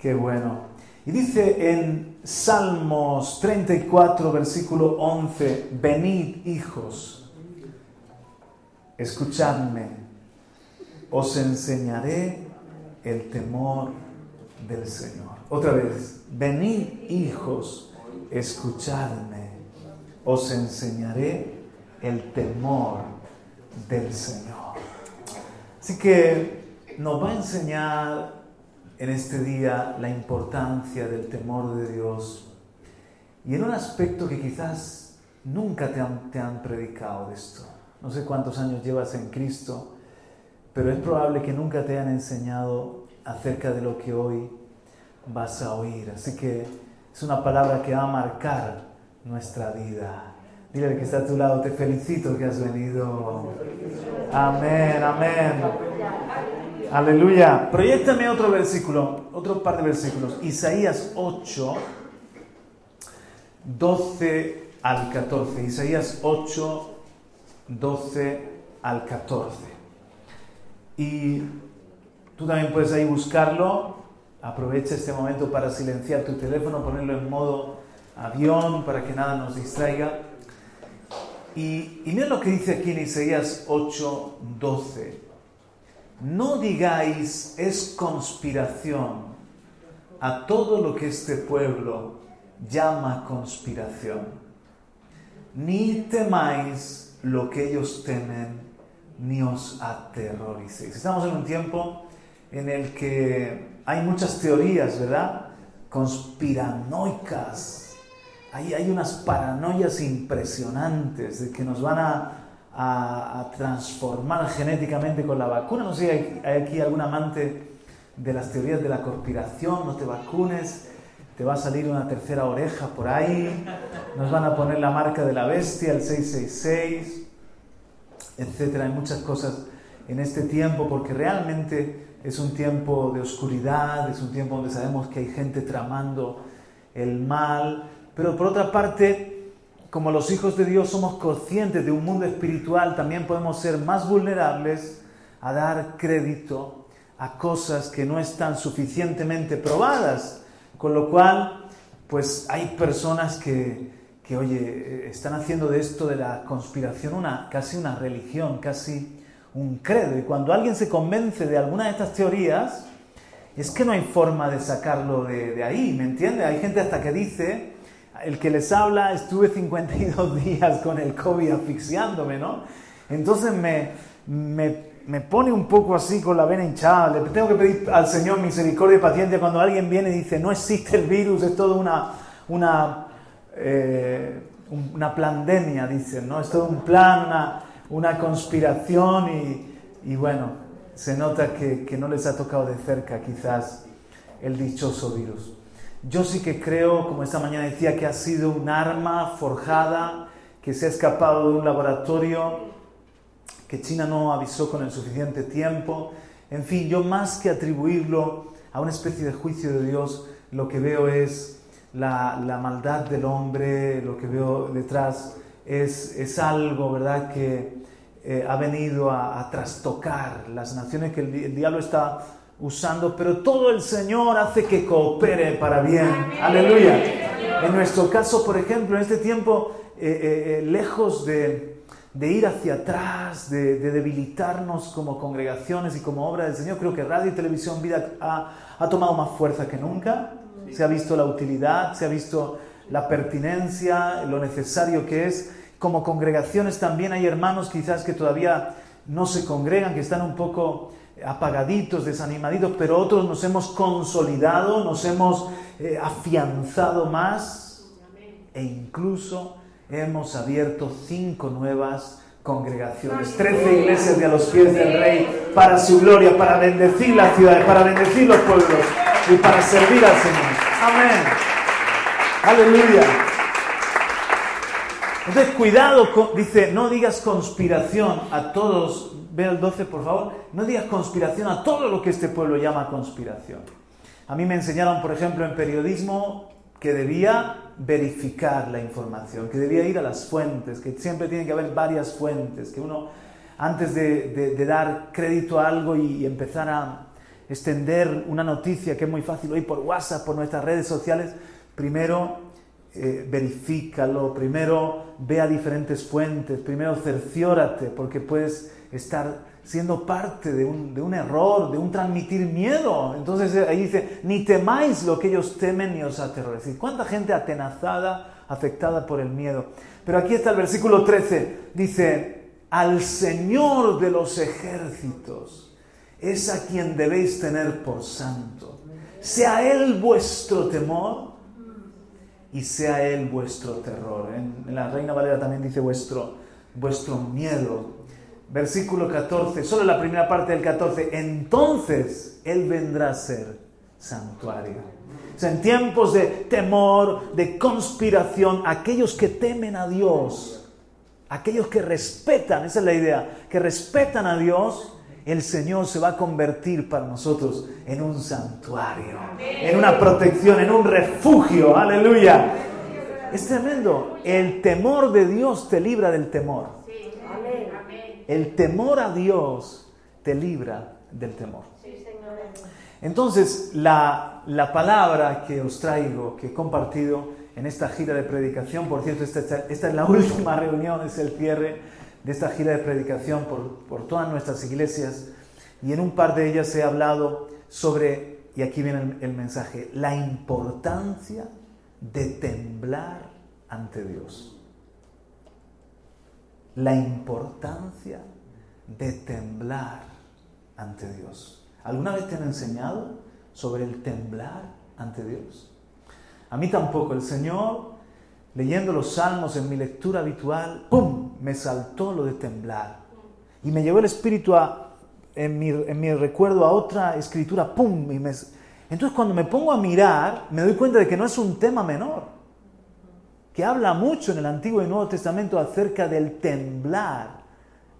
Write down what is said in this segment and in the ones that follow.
Qué bueno. Y dice en Salmos 34, versículo 11, venid hijos escuchadme, os enseñaré el temor del Señor. Otra vez, venid hijos, escuchadme, os enseñaré el temor del Señor. Así que nos va a enseñar en este día la importancia del temor de Dios y en un aspecto que quizás nunca te han, predicado de esto. No sé cuántos años llevas en Cristo, pero es probable que nunca te hayan enseñado acerca de lo que hoy vas a oír. Así que es una palabra que va a marcar nuestra vida. Dile al que está a tu lado, te felicito que has venido. Amén, amén. Aleluya. Proyectame otro versículo, otro par de versículos. Isaías 8, 12 al 14. Isaías 8, 12 al 14. Y tú también puedes ahí buscarlo. Aprovecha este momento para silenciar tu teléfono, ponerlo en modo avión para que nada nos distraiga. Y, y mira lo que dice aquí en Isaías 8, 12. No digáis es conspiración a todo lo que este pueblo llama conspiración, ni temáis lo que ellos temen, ni os aterroricéis. Estamos en un tiempo en el que hay muchas teorías, ¿verdad? Conspiranoicas. Hay, hay unas paranoias impresionantes de que nos van a, a, transformar genéticamente con la vacuna. No sé si hay aquí algún amante de las teorías de la conspiración, no te vacunes te va a salir una tercera oreja por ahí, nos van a poner la marca de la bestia, el 666, etcétera. Hay muchas cosas en este tiempo porque realmente es un tiempo de oscuridad, es un tiempo donde sabemos que hay gente tramando el mal, pero por otra parte, como los hijos de Dios somos conscientes de un mundo espiritual, también podemos ser más vulnerables a dar crédito a cosas que no están suficientemente probadas con lo cual, pues hay personas que, que, oye, están haciendo de esto de la conspiración una, casi una religión, casi un credo. Y cuando alguien se convence de alguna de estas teorías, es que no hay forma de sacarlo de, de ahí, ¿me entiende? Hay gente hasta que dice, el que les habla, estuve 52 días con el COVID asfixiándome, ¿no? Entonces me, me me pone un poco así con la vena hinchada. Le tengo que pedir al Señor misericordia y paciencia cuando alguien viene y dice, no existe el virus, es todo una, una, eh, una pandemia, dicen, ¿no? Es todo un plan, una, una conspiración y, y, bueno, se nota que, que no les ha tocado de cerca quizás el dichoso virus. Yo sí que creo, como esta mañana decía, que ha sido un arma forjada que se ha escapado de un laboratorio que China no avisó con el suficiente tiempo. En fin, yo más que atribuirlo a una especie de juicio de Dios, lo que veo es la, maldad del hombre, lo que veo detrás es, es algo, ¿verdad?, que eh, ha venido a, trastocar las naciones que el, diablo está usando, pero todo el Señor hace que coopere para bien. Aleluya. En nuestro caso, por ejemplo, en este tiempo, eh, eh, lejos de de ir hacia atrás, de, debilitarnos como congregaciones y como obra del Señor. Creo que Radio y Televisión Vida ha, tomado más fuerza que nunca. Se ha visto la utilidad, se ha visto la pertinencia, lo necesario que es. Como congregaciones también hay hermanos quizás que todavía no se congregan, que están un poco apagaditos, desanimaditos, pero otros nos hemos consolidado, nos hemos eh, afianzado más e incluso hemos abierto cinco nuevas congregaciones, trece iglesias de a los pies del Rey para su gloria, para bendecir las ciudades, para bendecir los pueblos. y para servir al Señor. Amén. Aleluya. Entonces, cuidado, dice, no digas conspiración a todos, ve el 12 por favor, no digas conspiración a todo lo que este pueblo llama conspiración. A mí me enseñaron, por ejemplo, en periodismo que debía verificar la información, que debía ir a las fuentes, que siempre tiene que haber varias fuentes, que uno antes de, dar crédito a algo y, empezar a extender una noticia que es muy fácil hoy por WhatsApp, por nuestras redes sociales, primero eh, verifícalo, primero ve a diferentes fuentes, primero cerciórate, porque puedes estar siendo parte de un, de un, error, de un transmitir miedo. Entonces eh, ahí dice, ni temáis lo que ellos temen ni os aterrorizáis. ¿Cuánta gente atenazada, afectada por el miedo? Pero aquí está el versículo 13, dice, al Señor de los ejércitos es a quien debéis tener por santo. Sea Él vuestro temor y sea Él vuestro terror. En, la Reina Valera también dice vuestro, vuestro miedo. Versículo 14, solo la primera parte del 14. Entonces Él vendrá a ser santuario. en tiempos de temor, de conspiración, aquellos que temen a Dios, aquellos que respetan, esa es la idea, que respetan a Dios, el Señor se va a convertir para nosotros en un santuario, en una protección, en un refugio. Aleluya. Es tremendo. El temor de Dios te libra del temor. El temor a Dios te libra del temor. Entonces, la, la palabra que os traigo, que he compartido, en esta gira de predicación. Por cierto, esta, es la última reunión, es el cierre de esta gira de predicación por, todas nuestras iglesias. Y en un par de ellas he hablado sobre, y aquí viene el, mensaje, la importancia de temblar ante Dios. La importancia de temblar ante Dios. ¿Alguna vez te han enseñado sobre el temblar ante Dios? A mí tampoco. El Señor, leyendo los salmos en mi lectura habitual, ¡pum! Me saltó lo de temblar. Y me llevó el espíritu a, en, mi, recuerdo a otra escritura, ¡pum! Entonces cuando me pongo a mirar, me doy cuenta de que no es un tema menor. Habla mucho en el Antiguo y Nuevo Testamento acerca del temblar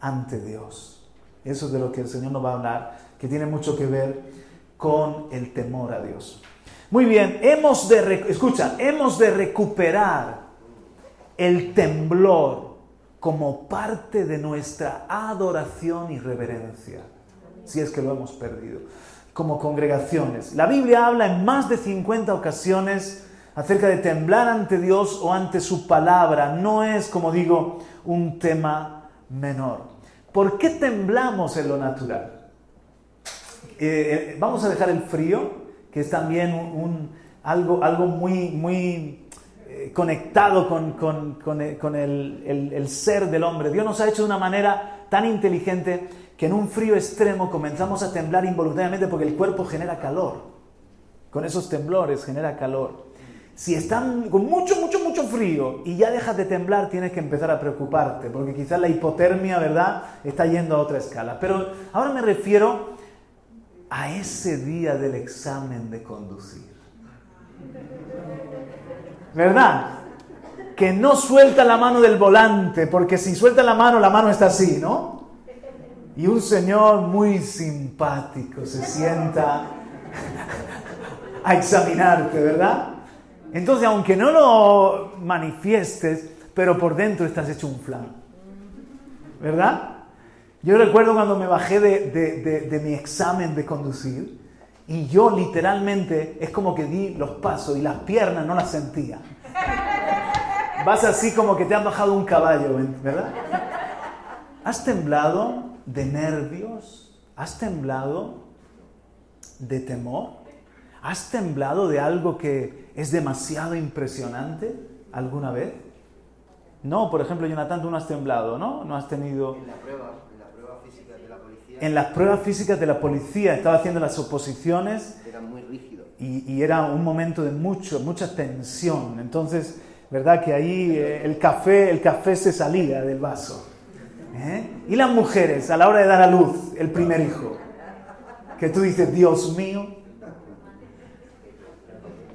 ante Dios. Eso es de lo que el Señor nos va a hablar, que tiene mucho que ver con el temor a Dios. Muy bien, hemos de, escucha, hemos de recuperar el temblor como parte de nuestra adoración y reverencia, si es que lo hemos perdido, como congregaciones. La Biblia habla en más de 50 ocasiones acerca de temblar ante Dios o ante su palabra. No es, como digo, un tema menor. ¿Por qué temblamos en lo natural? Eh, eh, vamos a dejar el frío que es también un, algo, algo muy, muy eh, conectado con, con, con, el, el, el, ser del hombre. Dios nos ha hecho de una manera tan inteligente que en un frío extremo comenzamos a temblar involuntariamente porque el cuerpo genera calor. Con esos temblores genera calor. Si están con mucho, mucho, mucho frío y ya dejas de temblar, tienes que empezar a preocuparte, porque quizás la hipotermia, ¿verdad?, está yendo a otra escala. Pero ahora me refiero a ese día del examen de conducir. ¿Verdad? Que no suelta la mano del volante, porque si suelta la mano, la mano está así, ¿no? Y un señor muy simpático se sienta a examinarte, ¿verdad? Entonces, aunque no lo manifiestes, pero por dentro estás hecho un flan. ¿Verdad? Yo recuerdo cuando me bajé de, mi examen de conducir y yo literalmente es como que di los pasos y las piernas no las sentía. Vas así como que te has bajado un caballo, ¿verdad? ¿Has temblado de nervios? ¿Has temblado de temor? ¿Has temblado de algo que es demasiado impresionante alguna vez? No, por ejemplo, Jonathan, tú no has temblado, ¿no? No has tenido... En la prueba en las pruebas físicas de la policía, estaba haciendo las oposiciones. Era muy rígido. Y, era un momento de mucho, mucha tensión. Entonces, ¿verdad? Que ahí eh, el, café, el café se salía del vaso. ¿eh? Y las mujeres, a la hora de dar a luz el primer hijo, que tú dices, Dios mío,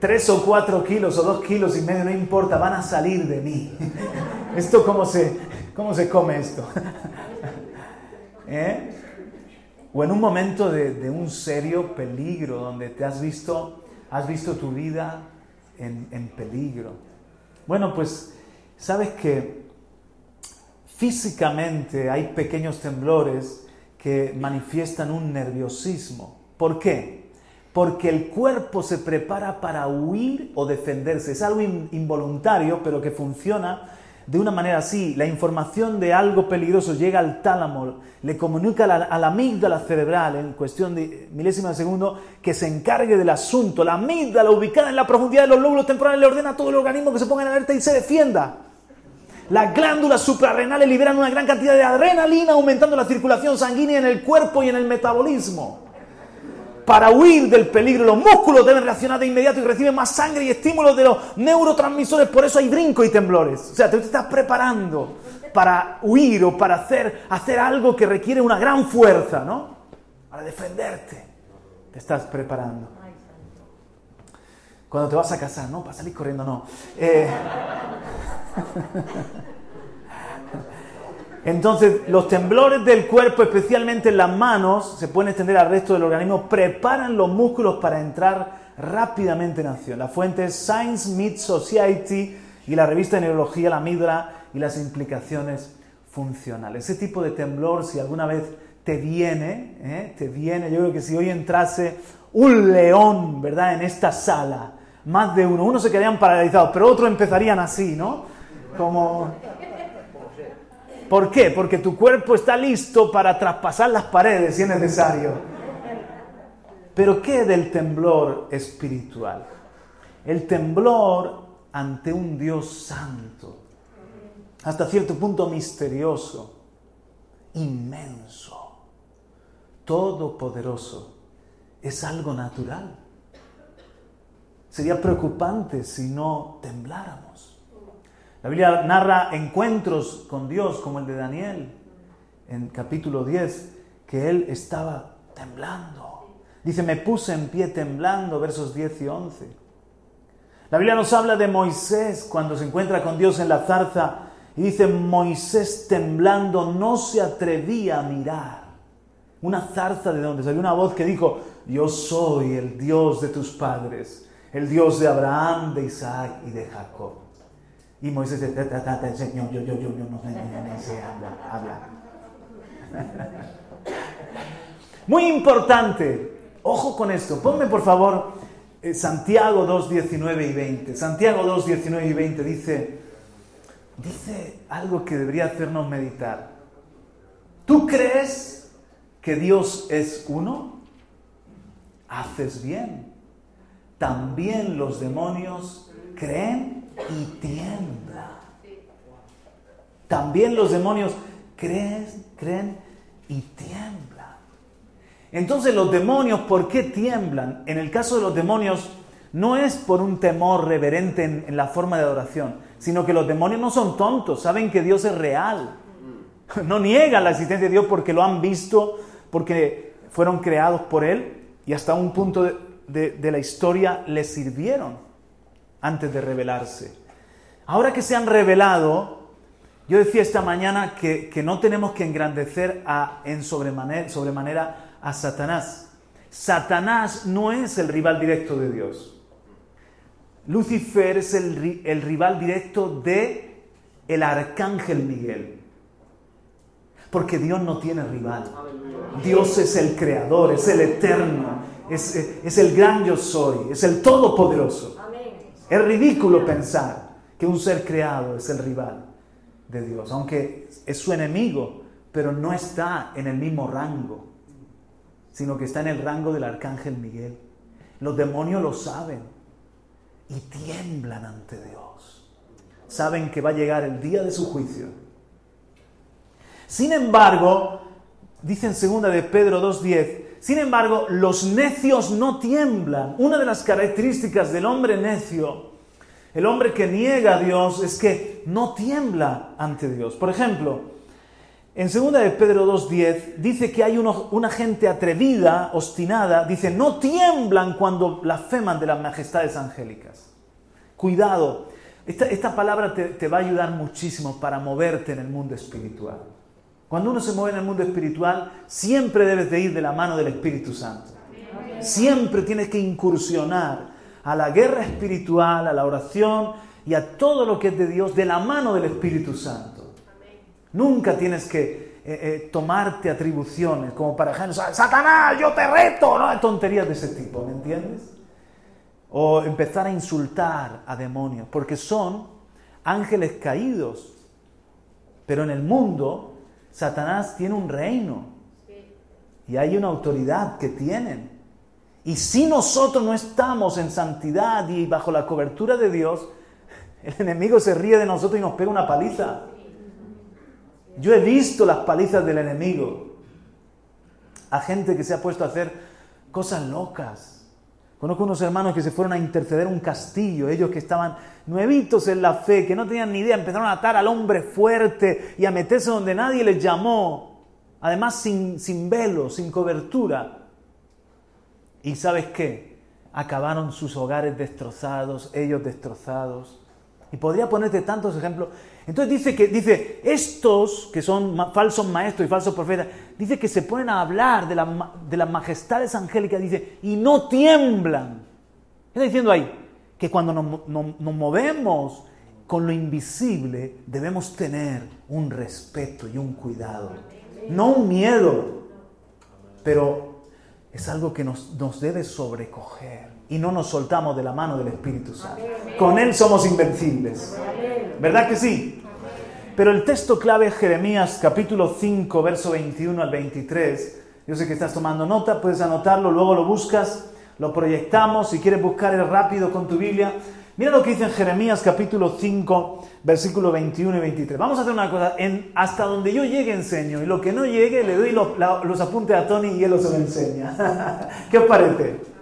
tres o cuatro kilos o dos kilos y medio, no importa, van a salir de mí. ¿Esto cómo se, cómo se come esto? ¿Eh? O en un momento de, un serio peligro, donde te has visto, has visto tu vida en, en peligro. Bueno, pues sabes que físicamente hay pequeños temblores que manifiestan un nerviosismo. ¿Por qué? Porque el cuerpo se prepara para huir o defenderse. Es algo involuntario, pero que funciona de una manera así. La información de algo peligroso llega al tálamo, le comunica a la, a la, amígdala cerebral en cuestión de milésima de segundo que se encargue del asunto. La amígdala ubicada en la profundidad de los lóbulos temporales le ordena a todo el organismo que se ponga en alerta y se defienda. Las glándulas suprarrenales liberan una gran cantidad de adrenalina, aumentando la circulación sanguínea en el cuerpo y en el metabolismo. Para huir del peligro, los músculos deben reaccionar de inmediato y reciben más sangre y estímulos de los neurotransmisores. Por eso hay brinco y temblores. O sea, te estás preparando para huir o para hacer, hacer algo que requiere una gran fuerza, ¿no? Para defenderte. Te estás preparando. Cuando te vas a casar, no, para salir corriendo, no. Eh... Entonces, los temblores del cuerpo, especialmente en las manos, se pueden extender al resto del organismo, preparan los músculos para entrar rápidamente en acción. La fuente es Science Meet Society y la revista de neurología, la Midra y las implicaciones funcionales. Ese tipo de temblor, si alguna vez te viene, ¿eh? te viene, yo creo que si hoy entrase un león, ¿verdad?, en esta sala, más de uno, uno se quedarían paralizados, pero otros empezarían así, ¿no? Como... ¿Por qué? Porque tu cuerpo está listo para traspasar las paredes si es necesario. Pero ¿qué del temblor espiritual? El temblor ante un Dios santo, hasta cierto punto misterioso, inmenso, todopoderoso, es algo natural. Sería preocupante si no tembláramos. La Biblia narra encuentros con Dios como el de Daniel en capítulo 10, que él estaba temblando. Dice, me puse en pie temblando, versos 10 y 11. La Biblia nos habla de Moisés cuando se encuentra con Dios en la zarza y dice, Moisés temblando no se atrevía a mirar. Una zarza de donde salió una voz que dijo, yo soy el Dios de tus padres, el Dios de Abraham, de Isaac y de Jacob. Y Moisés dice, Señor, yo, yo, yo, yo no, sé hablar. Muy importante, ojo con esto, ponme por favor eh, Santiago 2, 19 y 20. Santiago 2, 19 y 20 dice, dice algo que debería hacernos meditar. ¿Tú crees que Dios es uno? Haces bien. También los demonios creen y tiembla. También los demonios creen, creen y tiemblan. Entonces los demonios, ¿por qué tiemblan? En el caso de los demonios, no es por un temor reverente en, la forma de adoración, sino que los demonios no son tontos, saben que Dios es real. No niegan la existencia de Dios porque lo han visto, porque fueron creados por Él y hasta un punto de, de la historia les sirvieron antes de revelarse. Ahora que se han revelado, yo decía esta mañana que, no tenemos que engrandecer a, en sobremanera, sobremanera a Satanás. Satanás no es el rival directo de Dios. Lucifer es el, el rival directo de el arcángel Miguel. Porque Dios no tiene rival. Dios es el creador, es el eterno, es, es el gran yo soy, es el todopoderoso. Es ridículo pensar que un ser creado es el rival de Dios, aunque es su enemigo, pero no está en el mismo rango, sino que está en el rango del arcángel Miguel. Los demonios lo saben y tiemblan ante Dios. Saben que va a llegar el día de su juicio. Sin embargo, dice en segunda de Pedro 2.10, sin embargo, los necios no tiemblan. Una de las características del hombre necio, el hombre que niega a Dios, es que no tiembla ante Dios. Por ejemplo, En 2 de Pedro 2.10 dice que hay una gente atrevida, obstinada, dice, no tiemblan cuando blasfeman de las majestades angélicas. Cuidado, esta, palabra te, te, va a ayudar muchísimo para moverte en el mundo espiritual. Cuando uno se mueve en el mundo espiritual, siempre debes de ir de la mano del Espíritu Santo. Siempre tienes que incursionar a la guerra espiritual, a la oración y a todo lo que es de Dios de la mano del Espíritu Santo. Nunca tienes que eh, eh, tomarte atribuciones como para ejemplo, Satanás, yo te reto, no, tonterías de ese tipo, ¿me entiendes? O empezar a insultar a demonios, porque son ángeles caídos. Pero en el mundo, Satanás tiene un reino y hay una autoridad que tienen. Y si nosotros no estamos en santidad y bajo la cobertura de Dios, el enemigo se ríe de nosotros y nos pega una paliza. Yo he visto las palizas del enemigo. A gente que se ha puesto a hacer cosas locas. Conozco unos hermanos que se fueron a interceder un castillo, ellos que estaban nuevitos en la fe, que no tenían ni idea, empezaron a atar al hombre fuerte y a meterse donde nadie les llamó, además sin, sin velo, sin cobertura. ¿Y sabes qué? Acabaron sus hogares destrozados, ellos destrozados. Y podría ponerte tantos ejemplos. Entonces dice que dice, estos que son falsos maestros y falsos profetas, dice que se ponen a hablar de, de las majestades angélicas, dice, y no tiemblan. ¿Qué está diciendo ahí? Que cuando nos, nos movemos con lo invisible, debemos tener un respeto y un cuidado. No un miedo, pero es algo que nos, nos debe sobrecoger y no nos soltamos de la mano del Espíritu Santo. Con Él somos invencibles. ¿Verdad que sí? Pero el texto clave es Jeremías capítulo 5, verso 21 al 23. Yo sé que estás tomando nota, puedes anotarlo, luego lo buscas, lo proyectamos. Si quieres buscar el rápido con tu Biblia, mira lo que dice en Jeremías capítulo 5, versículo 21 y 23. Vamos a hacer una cosa, en, hasta donde yo llegue enseño y lo que no llegue le doy los, los apuntes a Tony y él los enseña. ¿Qué os parece?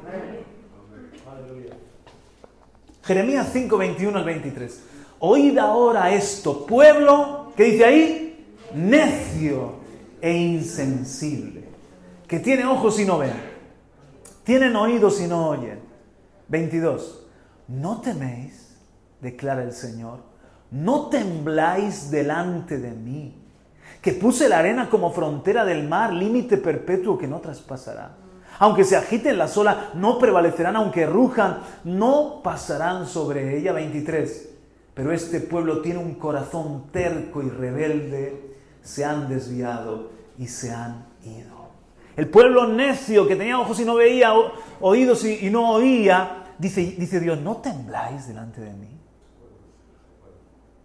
Jeremías 5, 21 al 23. Oíd ahora esto, pueblo, ¿qué dice ahí? Necio e insensible, que tiene ojos y no ven, tienen oídos y no oyen. 22. No teméis, declara el Señor, no tembláis delante de mí, que puse la arena como frontera del mar, límite perpetuo que no traspasará aunque se agiten las olas, no prevalecerán, aunque rujan, no pasarán sobre ella. 23. Pero este pueblo tiene un corazón terco y rebelde, se han desviado y se han ido. El pueblo necio que tenía ojos y no veía, oídos y, no oía, dice, dice Dios, ¿no tembláis delante de mí?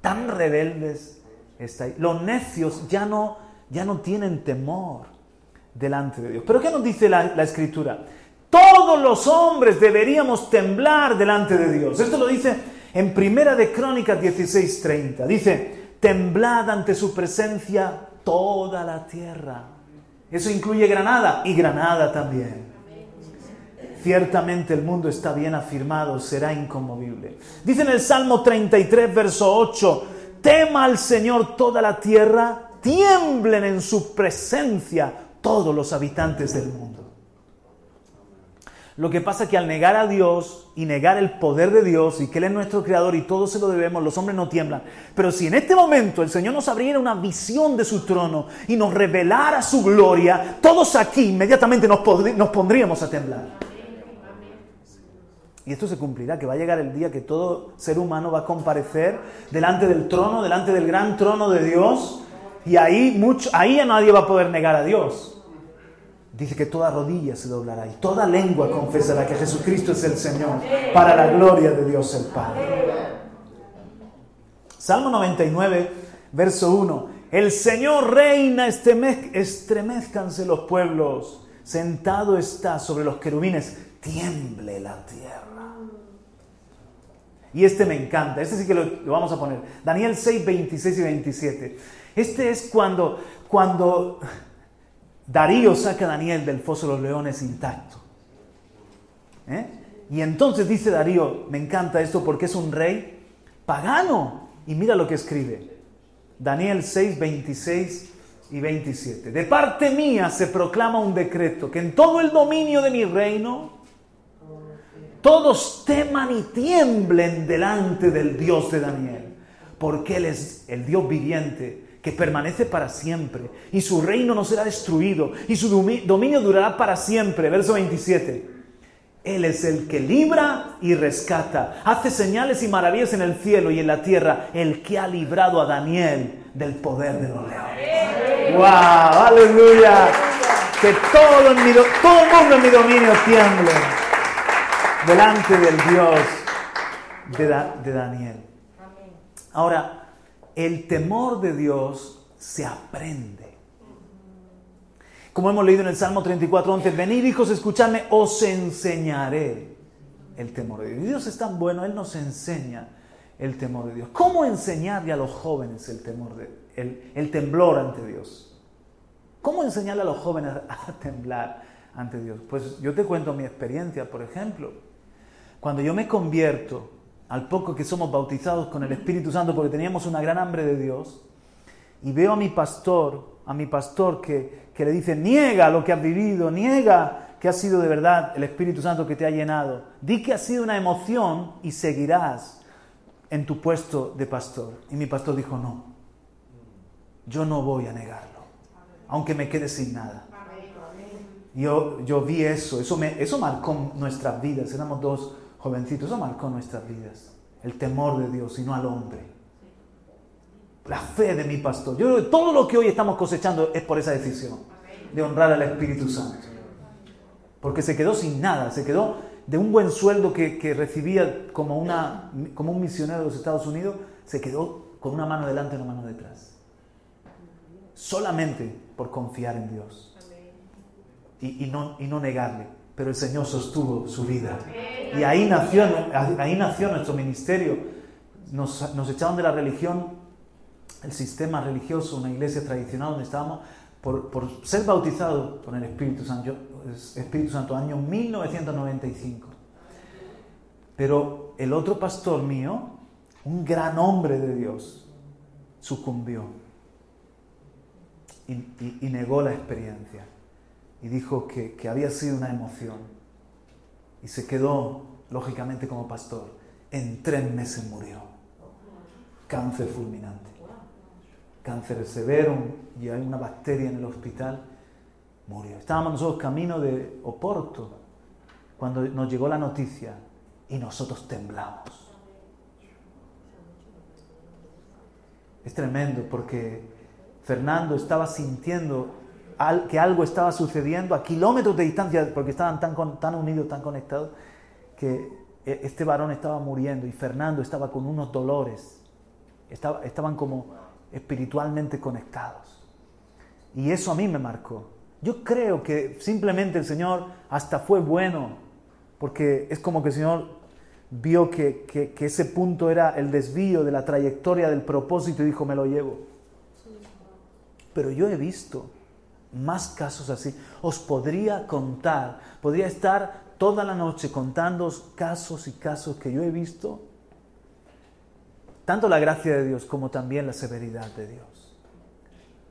Tan rebeldes estáis. Los necios ya no, ya no tienen temor delante de Dios. Pero ¿qué nos dice la, escritura? Todos los hombres deberíamos temblar delante de Dios. Esto lo dice en Primera de Crónicas 16:30. Dice, temblad ante su presencia toda la tierra. Eso incluye Granada y Granada también. Ciertamente el mundo está bien afirmado, será inconmovible. Dice en el Salmo 33, verso 8, tema al Señor toda la tierra, tiemblen en su presencia todos los habitantes del mundo. Lo que pasa es que al negar a Dios y negar el poder de Dios y que Él es nuestro creador y todo se lo debemos, los hombres no tiemblan. Pero si en este momento el Señor nos abriera una visión de su trono y nos revelara su gloria, todos aquí inmediatamente nos, pondríamos a temblar. Y esto se cumplirá, que va a llegar el día que todo ser humano va a comparecer delante del trono, delante del gran trono de Dios y ahí, mucho, ahí ya nadie va a poder negar a Dios. Dice que toda rodilla se doblará y toda lengua confesará que Jesucristo es el Señor para la gloria de Dios el Padre. Salmo 99, verso 1. El Señor reina, estremezcanse los pueblos. Sentado está sobre los querubines, tiemble la tierra. Y este me encanta, este sí que lo, lo vamos a poner. Daniel 6, 26 y 27. Este es cuando, cuando Darío saca a Daniel del foso de los leones intacto. ¿Eh? Y entonces dice Darío, me encanta esto porque es un rey pagano. Y mira lo que escribe. Daniel 6, 26 y 27. De parte mía se proclama un decreto que en todo el dominio de mi reino todos teman y tiemblen delante del Dios de Daniel, porque Él es el Dios viviente que permanece para siempre y su reino no será destruido y su dominio durará para siempre. Verso 27. Él es el que libra y rescata, hace señales y maravillas en el cielo y en la tierra, el que ha librado a Daniel del poder de los leones. ¡Wow! ¡Aleluya! Que todo, el mundo en mi dominio tiemble delante del Dios de Daniel. Ahora, el temor de Dios se aprende. Como hemos leído en el Salmo 34, 11, venid hijos, escuchadme, os enseñaré el temor de Dios. Dios es tan bueno, Él nos enseña el temor de Dios. ¿Cómo enseñarle a los jóvenes el temor de el, el temblor ante Dios? ¿Cómo enseñarle a los jóvenes a temblar ante Dios? Pues yo te cuento mi experiencia, por ejemplo. Cuando yo me convierto, al poco que somos bautizados con el Espíritu Santo, porque teníamos una gran hambre de Dios, y veo a mi pastor, a mi pastor que, que le dice, niega lo que has vivido, niega que ha sido de verdad el Espíritu Santo que te ha llenado. Di que ha sido una emoción y seguirás en tu puesto de pastor. Y mi pastor dijo, no, yo no voy a negarlo, aunque me quede sin nada. Yo, yo vi eso, eso, me, eso marcó nuestras vidas, éramos dos jovencitos, eso marcó nuestras vidas, el temor de Dios y no al hombre la fe de mi pastor. Yo creo que todo lo que hoy estamos cosechando es por esa decisión de honrar al Espíritu Santo. Porque se quedó sin nada, se quedó de un buen sueldo que, recibía como, una, como un misionero de los Estados Unidos, se quedó con una mano delante y una mano detrás. Solamente por confiar en Dios y, no, y no negarle. Pero el Señor sostuvo su vida. Y ahí nació, ahí nació nuestro ministerio. Nos, nos echaron de la religión el sistema religioso, una iglesia tradicional donde estábamos, por, ser bautizado con el Espíritu Santo, Espíritu Santo, año 1995. Pero el otro pastor mío, un gran hombre de Dios, sucumbió y, negó la experiencia y dijo que, que había sido una emoción y se quedó, lógicamente, como pastor. En tres meses murió. Cáncer fulminante cáncer severo y hay una bacteria en el hospital, murió. Estábamos nosotros camino de Oporto cuando nos llegó la noticia y nosotros temblamos. Es tremendo porque Fernando estaba sintiendo que algo estaba sucediendo a kilómetros de distancia, porque estaban tan, tan unidos, tan conectados, que e, este varón estaba muriendo y Fernando estaba con unos dolores. Estaba, estaban como espiritualmente conectados. Y eso a mí me marcó. Yo creo que simplemente el Señor hasta fue bueno, porque es como que el Señor vio que, que, ese punto era el desvío de la trayectoria del propósito y dijo, me lo llevo. Pero yo he visto más casos así. Os podría contar, podría estar toda la noche contando casos y casos que yo he visto tanto la gracia de Dios como también la severidad de Dios.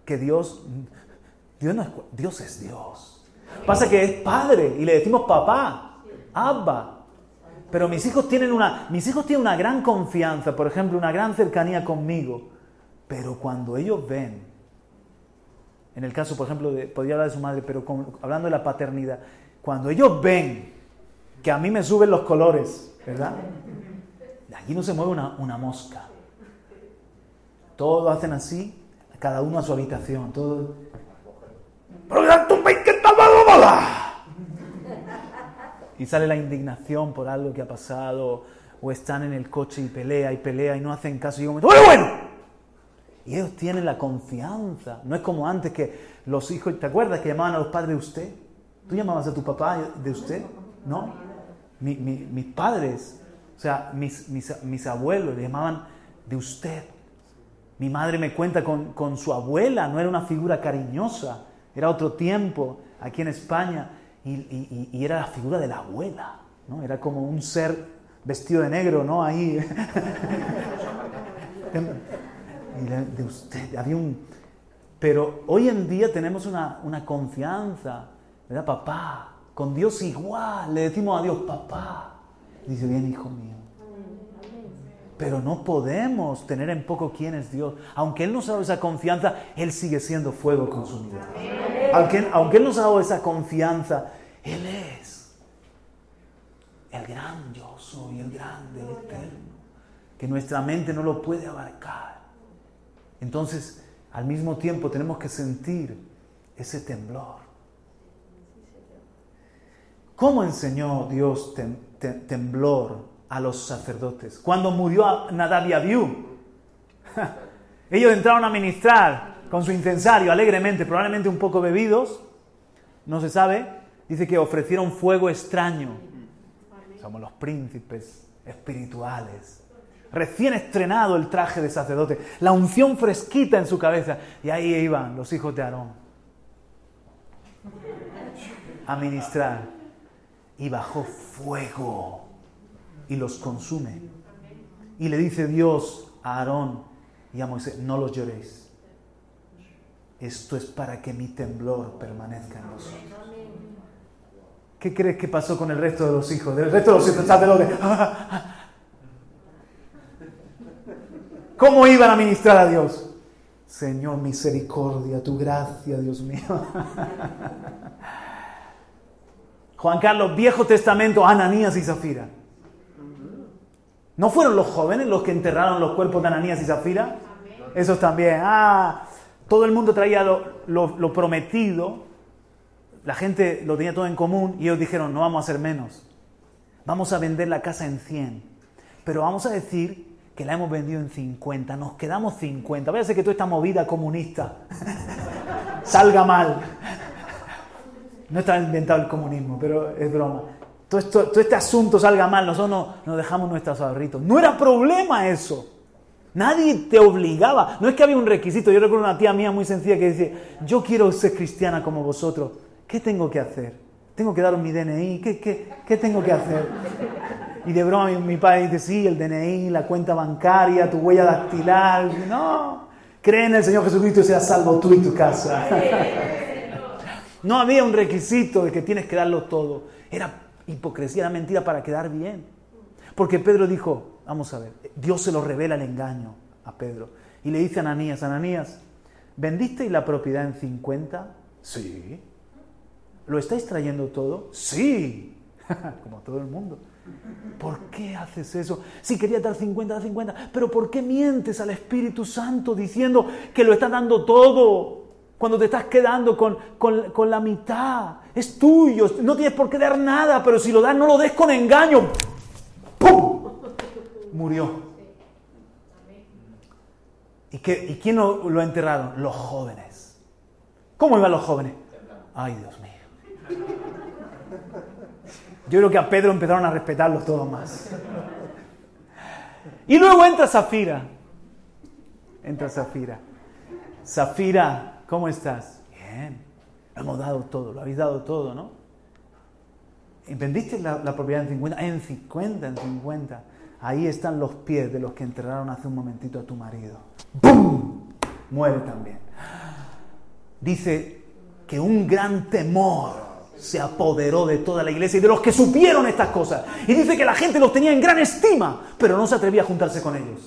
Que Dios, Dios, no es, Dios es Dios. Pasa que es padre y le decimos papá, abba. Pero mis hijos tienen una, mis hijos tienen una gran confianza, por ejemplo, una gran cercanía conmigo. Pero cuando ellos ven, en el caso, por ejemplo, de, podría hablar de su madre, pero hablando de la paternidad, cuando ellos ven que a mí me suben los colores, ¿verdad? Aquí no se mueve una, mosca. Todos hacen así, cada uno a su habitación. Todo... Y sale la indignación por algo que ha pasado, o están en el coche y pelea y pelea y no hacen caso. Y yo bueno, bueno. Y ellos tienen la confianza. No es como antes que los hijos, ¿te acuerdas que llamaban a los padres de usted? ¿Tú llamabas a tu papá de usted? ¿No? mis padres o sea, mis, mis, abuelos le llamaban de usted. Mi madre me cuenta con, su abuela, no era una figura cariñosa, era otro tiempo aquí en España y, era la figura de la abuela, ¿no? Era como un ser vestido de negro, ¿no? Ahí. de usted, había un... Pero hoy en día tenemos una, una confianza, ¿verdad, papá? Con Dios igual, le decimos a Dios, papá. Dice, bien, hijo mío. Pero no podemos tener en poco quién es Dios. Aunque Él nos ha dado esa confianza, Él sigue siendo fuego consumidor. Aunque, aunque Él nos ha dado esa confianza, Él es el gran yo soy, el grande, el eterno, que nuestra mente no lo puede abarcar. Entonces, al mismo tiempo tenemos que sentir ese temblor. ¿Cómo enseñó Dios temblor a los sacerdotes? Cuando murió Nadab y Abiú, ellos entraron a ministrar con su incensario alegremente, probablemente un poco bebidos, no se sabe, dice que ofrecieron fuego extraño. Somos los príncipes espirituales. Recién estrenado el traje de sacerdote, la unción fresquita en su cabeza. Y ahí iban los hijos de Aarón a ministrar y bajó fuego y los consume. Y le dice Dios a Aarón y a Moisés, no los lloréis. Esto es para que mi temblor permanezca en vosotros. ¿Qué crees que pasó con el resto de los hijos? Del resto de los sacerdotes. ¿Cómo iban a ministrar a Dios? Señor, misericordia, tu gracia, Dios mío. Juan Carlos, Viejo Testamento, Ananías y Zafira. ¿No fueron los jóvenes los que enterraron los cuerpos de Ananías y Zafira? Esos también. Ah, todo el mundo traía lo, prometido. La gente lo tenía todo en común y ellos dijeron, no vamos a hacer menos. Vamos a vender la casa en 100. Pero vamos a decir que la hemos vendido en 50. Nos quedamos 50. Voy a que toda esta movida comunista salga mal. No está inventado el comunismo, pero es broma. Todo, este asunto salga mal, nosotros nos dejamos nuestros ahorritos. No era problema eso. Nadie te obligaba. No es que había un requisito. Yo recuerdo una tía mía muy sencilla que dice, yo quiero ser cristiana como vosotros. ¿Qué tengo que hacer? ¿Tengo que dar mi DNI? ¿Qué, qué, qué tengo que hacer? Y de broma mi, mi, padre dice, sí, el DNI, la cuenta bancaria, tu huella dactilar. No, cree en el Señor Jesucristo y seas salvo tú y tu casa. No había un requisito de que tienes que darlo todo. Era hipocresía, era mentira para quedar bien. Porque Pedro dijo, vamos a ver, Dios se lo revela el engaño a Pedro. Y le dice a Ananías, Ananías, ¿vendisteis la propiedad en 50? Sí. ¿Lo estáis trayendo todo? Sí. Como todo el mundo. ¿Por qué haces eso? Si quería dar 50, da 50. Pero ¿por qué mientes al Espíritu Santo diciendo que lo está dando todo? Cuando te estás quedando con, con, la mitad, es tuyo, no tienes por qué dar nada, pero si lo das, no lo des con engaño. ¡Pum! Murió. ¿Y, ¿Y quién lo, lo enterraron? Los jóvenes. ¿Cómo iban los jóvenes? Ay, Dios mío. Yo creo que a Pedro empezaron a respetarlo todo más. Y luego entra Zafira. Entra Zafira. Zafira ¿Cómo estás? Bien. Lo hemos dado todo, lo habéis dado todo, ¿no? ¿Vendiste la, propiedad en 50? En 50, en 50. Ahí están los pies de los que enterraron hace un momentito a tu marido. ¡Bum! Muere también. Dice que un gran temor se apoderó de toda la iglesia y de los que supieron estas cosas. Y dice que la gente los tenía en gran estima, pero no se atrevía a juntarse con ellos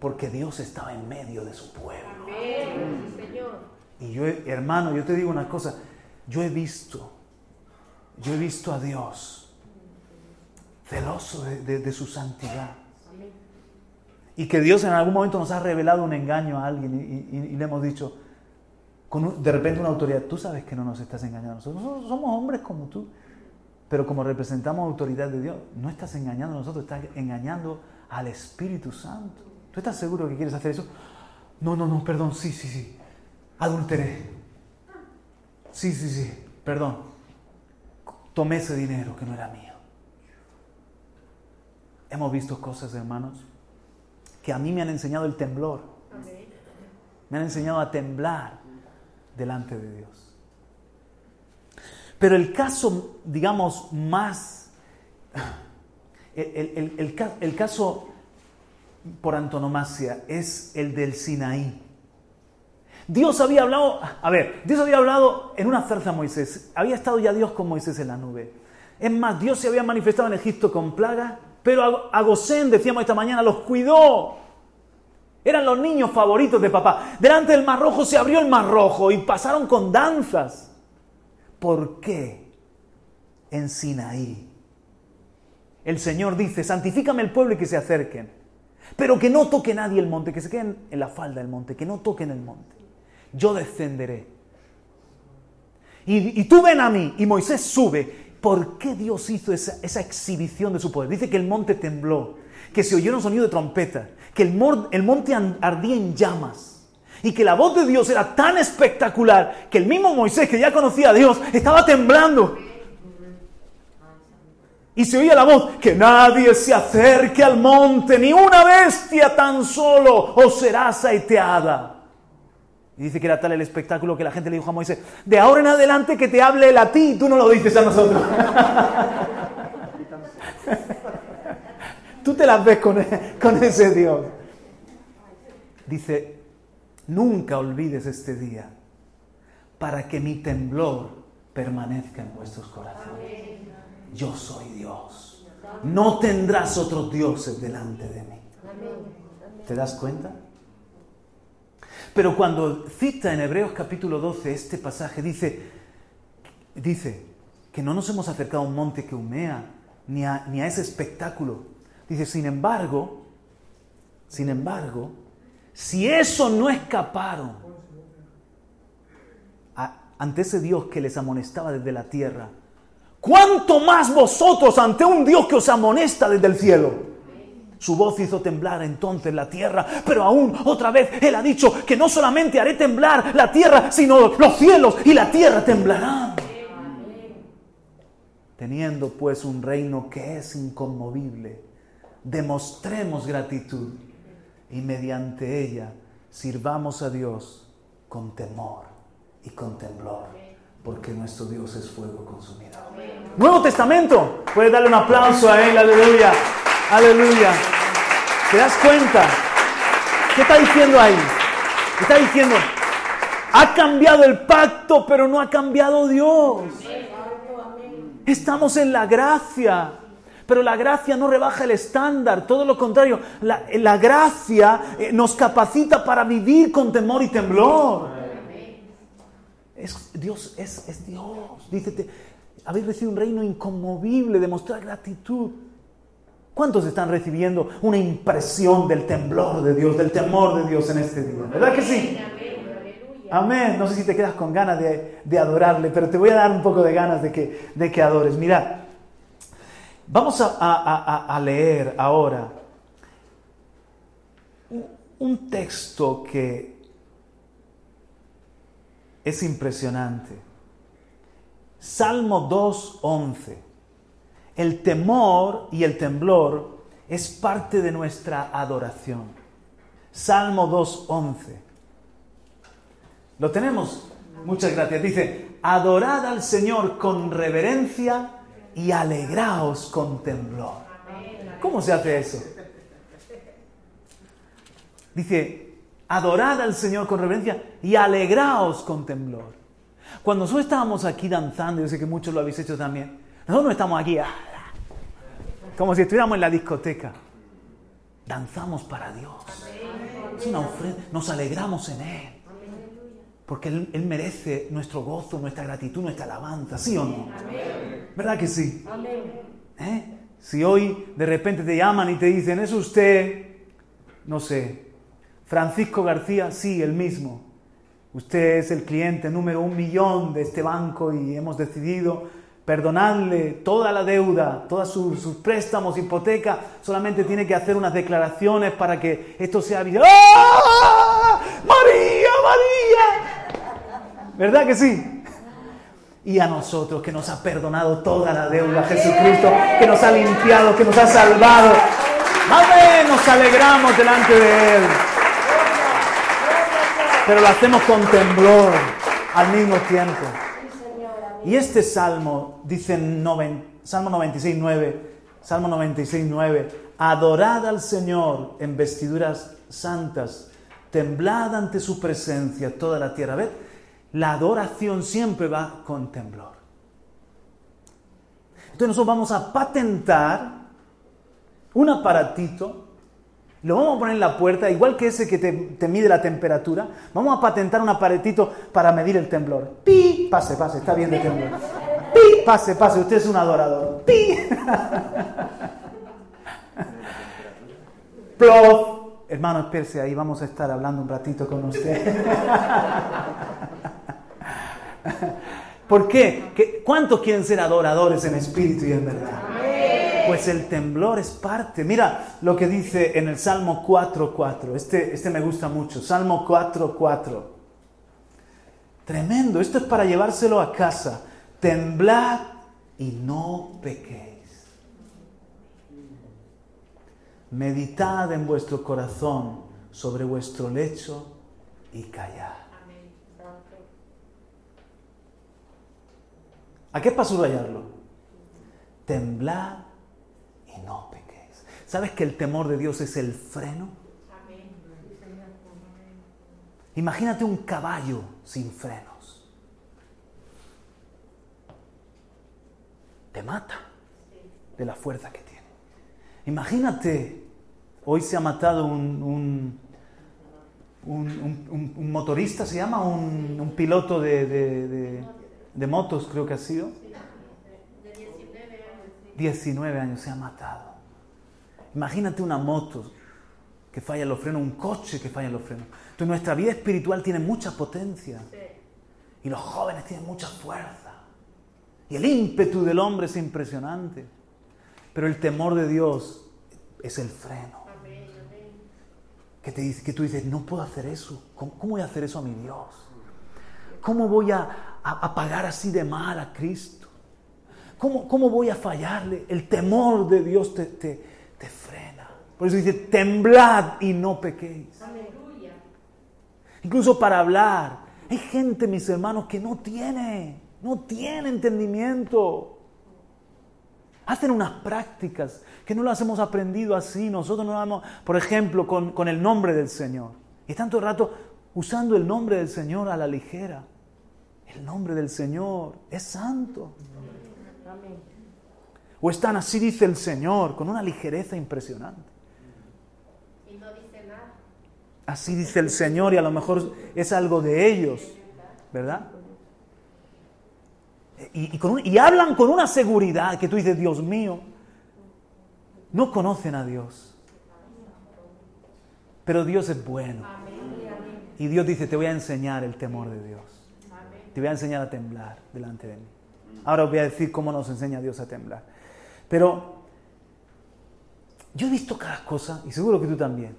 porque Dios estaba en medio de su pueblo. Y yo, hermano, yo te digo una cosa, yo he visto, yo he visto a Dios celoso de, su santidad. Y que Dios en algún momento nos ha revelado un engaño a alguien y, le hemos dicho, con de repente una autoridad, tú sabes que no nos estás engañando. Nosotros somos hombres como tú, pero como representamos autoridad de Dios, no estás engañando a nosotros, estás engañando al Espíritu Santo. ¿Tú estás seguro que quieres hacer eso? No, no, no, perdón, sí, sí, sí. Adulteré. Sí, sí, sí, perdón. Tomé ese dinero que no era mío. Hemos visto cosas, hermanos, que a mí me han enseñado el temblor. Me han enseñado a temblar delante de Dios. Pero el caso, digamos, más... El, el caso por antonomasia es el del Sinaí. Dios había hablado, a ver, Dios había hablado en una zarza a Moisés. Había estado ya Dios con Moisés en la nube. Es más, Dios se había manifestado en Egipto con plaga, pero a Gosén, decíamos esta mañana, los cuidó. Eran los niños favoritos de papá. Delante del mar rojo se abrió el mar rojo y pasaron con danzas. ¿Por qué en Sinaí? El Señor dice, santifícame el pueblo y que se acerquen. Pero que no toque nadie el monte, que se queden en la falda del monte, que no toquen el monte yo descenderé. Y, tú ven a mí, y Moisés sube. ¿Por qué Dios hizo esa, esa, exhibición de su poder? Dice que el monte tembló, que se oyeron sonido de trompeta, que el, monte ardía en llamas y que la voz de Dios era tan espectacular que el mismo Moisés, que ya conocía a Dios, estaba temblando. Y se oía la voz, que nadie se acerque al monte, ni una bestia tan solo, o será saeteada. Y dice que era tal el espectáculo que la gente le dijo a Moisés, de ahora en adelante que te hable él a ti, tú no lo dices a nosotros. tú te las ves con, con ese Dios. Dice, nunca olvides este día para que mi temblor permanezca en vuestros corazones. Yo soy Dios. No tendrás otros dioses delante de mí. ¿Te das cuenta? Pero cuando cita en Hebreos capítulo 12 este pasaje, dice, dice que no nos hemos acercado a un monte que humea, ni a, ni a ese espectáculo. Dice, sin embargo, sin embargo, si eso no escaparon ante ese Dios que les amonestaba desde la tierra, ¿cuánto más vosotros ante un Dios que os amonesta desde el cielo? Su voz hizo temblar entonces la tierra, pero aún otra vez Él ha dicho que no solamente haré temblar la tierra, sino los cielos y la tierra temblarán. Teniendo pues un reino que es inconmovible, demostremos gratitud y mediante ella sirvamos a Dios con temor y con temblor, porque nuestro Dios es fuego consumido. Nuevo Testamento, puede darle un aplauso a Él, aleluya. Aleluya. ¿Te das cuenta? ¿Qué está diciendo ahí? Está diciendo, ha cambiado el pacto, pero no ha cambiado Dios. Estamos en la gracia, pero la gracia no rebaja el estándar, todo lo contrario, la, gracia eh, nos capacita para vivir con temor y temblor. Es, Dios es, es Dios. Dice, habéis recibido un reino inconmovible, demostrar gratitud. ¿Cuántos están recibiendo una impresión del temblor de Dios, del temor de Dios en este día? ¿Verdad que sí? Amén. No sé si te quedas con ganas de, adorarle, pero te voy a dar un poco de ganas de que, de que adores. Mira, vamos a, leer ahora un texto que es impresionante. Salmo 2.11. El temor y el temblor es parte de nuestra adoración. Salmo 2.11. ¿Lo tenemos? Muchas gracias. Dice, adorad al Señor con reverencia y alegraos con temblor. ¿Cómo se hace eso? Dice, adorad al Señor con reverencia y alegraos con temblor. Cuando nosotros estábamos aquí danzando, yo sé que muchos lo habéis hecho también, nosotros no estamos aquí, ah, como si estuviéramos en la discoteca. Danzamos para Dios. Es una ofrenda. Nos alegramos en Él. Porque Él, merece nuestro gozo, nuestra gratitud, nuestra alabanza. ¿Sí o no? ¿Verdad que sí? ¿Eh? Si hoy de repente te llaman y te dicen, ¿es usted, no sé, Francisco García? Sí, el mismo. Usted es el cliente número un millón de este banco y hemos decidido perdonadle toda la deuda, todos sus, préstamos, hipoteca, solamente tiene que hacer unas declaraciones para que esto sea ¡Ah! María, María. ¿Verdad que sí? Y a nosotros que nos ha perdonado toda la deuda, Jesucristo, que nos ha limpiado, que nos ha salvado. Amén, nos alegramos delante de Él. Pero lo hacemos con temblor al mismo tiempo. Y este salmo dice, Salmo 96, 9, Salmo 96, 9, adorad al Señor en vestiduras santas, temblad ante su presencia toda la tierra. ¿Ves? La adoración siempre va con temblor. Entonces nosotros vamos a patentar un aparatito, lo vamos a poner en la puerta, igual que ese que te, mide la temperatura, vamos a patentar un aparatito para medir el temblor. ¡Pi! Pase, pase, está bien de temblor. ¡Pi! Pase, pase, usted es un adorador. ¡Pi! ¡Plof! Hermano, espérese ahí, vamos a estar hablando un ratito con usted. ¿Por qué? ¿Cuántos quieren ser adoradores en espíritu y en verdad? Pues el temblor es parte. Mira lo que dice en el Salmo 4.4. Este, este me gusta mucho. Salmo 4.4. Tremendo. Esto es para llevárselo a casa. Temblad y no pequéis. Meditad en vuestro corazón sobre vuestro lecho y callad. ¿A qué es para subrayarlo? Temblad y no pequéis. ¿Sabes que el temor de Dios es el freno? Imagínate un caballo sin frenos. Te mata de la fuerza que tiene. Imagínate, hoy se ha matado un, un, motorista, se llama un, piloto de de motos creo que ha sido. 19 años se ha matado. Imagínate una moto que falla los frenos, un coche que falla los frenos. Entonces nuestra vida espiritual tiene mucha potencia. Y los jóvenes tienen mucha fuerza. Y el ímpetu del hombre es impresionante. Pero el temor de Dios es el freno. Que, te que tú dices, no puedo hacer eso. ¿Cómo voy a hacer eso a mi Dios? ¿Cómo voy a, a, pagar así de mal a Cristo? ¿Cómo, ¿Cómo, voy a fallarle? El temor de Dios te, te, frena. Por eso dice, temblad y no pequéis. Aleluya. Incluso para hablar. Hay gente, mis hermanos, que no tiene, no tiene entendimiento. Hacen unas prácticas que no las hemos aprendido así. Nosotros no vamos, por ejemplo, con, con el nombre del Señor. Y el rato usando el nombre del Señor a la ligera. El nombre del Señor es santo. O están así, dice el Señor, con una ligereza impresionante. Y no dice nada. Así dice el Señor y a lo mejor es algo de ellos, ¿verdad? Y, hablan con una seguridad que tú dices, Dios mío, no conocen a Dios. Pero Dios es bueno. Y Dios dice, te voy a enseñar el temor de Dios. Te voy a enseñar a temblar delante de mí. Ahora os voy a decir cómo nos enseña Dios a temblar. Pero yo he visto cada cosa, y seguro que tú también.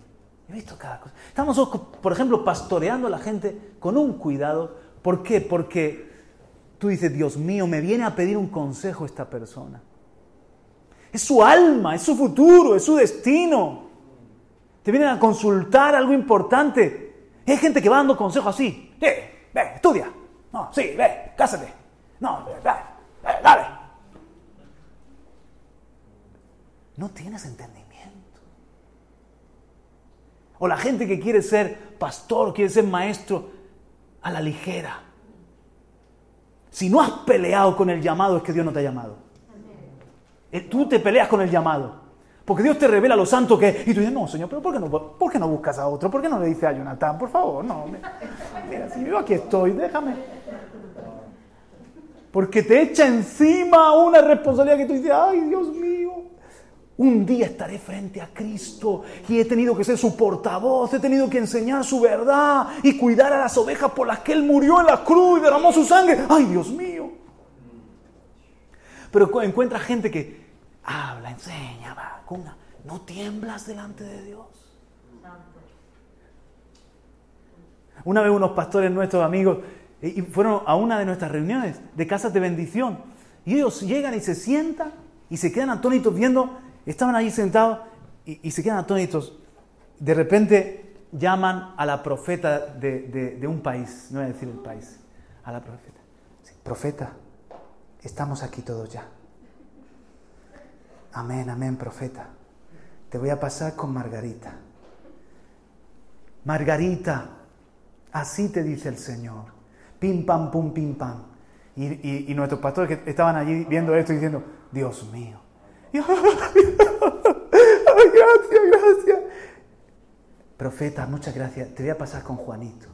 He visto cada cosa. Estamos, por ejemplo, pastoreando a la gente con un cuidado. ¿Por qué? Porque tú dices, Dios mío, me viene a pedir un consejo esta persona. Es su alma, es su futuro, es su destino. Te vienen a consultar algo importante. Hay gente que va dando consejos así. Eh, ve, estudia. No, sí, ve, cásate. No, ve, ve, dale. No tienes entendimiento. O la gente que quiere ser pastor, quiere ser maestro a la ligera. Si no has peleado con el llamado, es que Dios no te ha llamado. Eh, tú te peleas con el llamado. Porque Dios te revela lo santo que es. Y tú dices, no, Señor, pero ¿por qué no, por qué no buscas a otro? ¿Por qué no le dices a Jonathan? Por favor, no. Mira, si yo aquí estoy, déjame. Porque te echa encima una responsabilidad que tú dices, ay, Dios mío. Un día estaré frente a Cristo y he tenido que ser su portavoz, he tenido que enseñar su verdad y cuidar a las ovejas por las que Él murió en la cruz y derramó su sangre. ¡Ay, Dios mío! Pero encuentra gente que habla, enseña, va, ¿No tiemblas delante de Dios? Una vez unos pastores nuestros amigos y fueron a una de nuestras reuniones de casas de bendición y ellos llegan y se sientan y se quedan atónitos viendo, estaban ahí sentados y, se quedan atónitos. De repente llaman a la profeta de, un país, no voy a decir el país, a la profeta. profeta, estamos aquí todos ya. Amén, amén, profeta. te voy a pasar con Margarita. Margarita, así te dice el Señor. Pim, pam, pum, pim, pam. Y, nuestros pastores que estaban allí viendo esto diciendo, Dios mío. Gracias, gracias. Profeta, muchas gracias. Te voy a pasar con Juanito.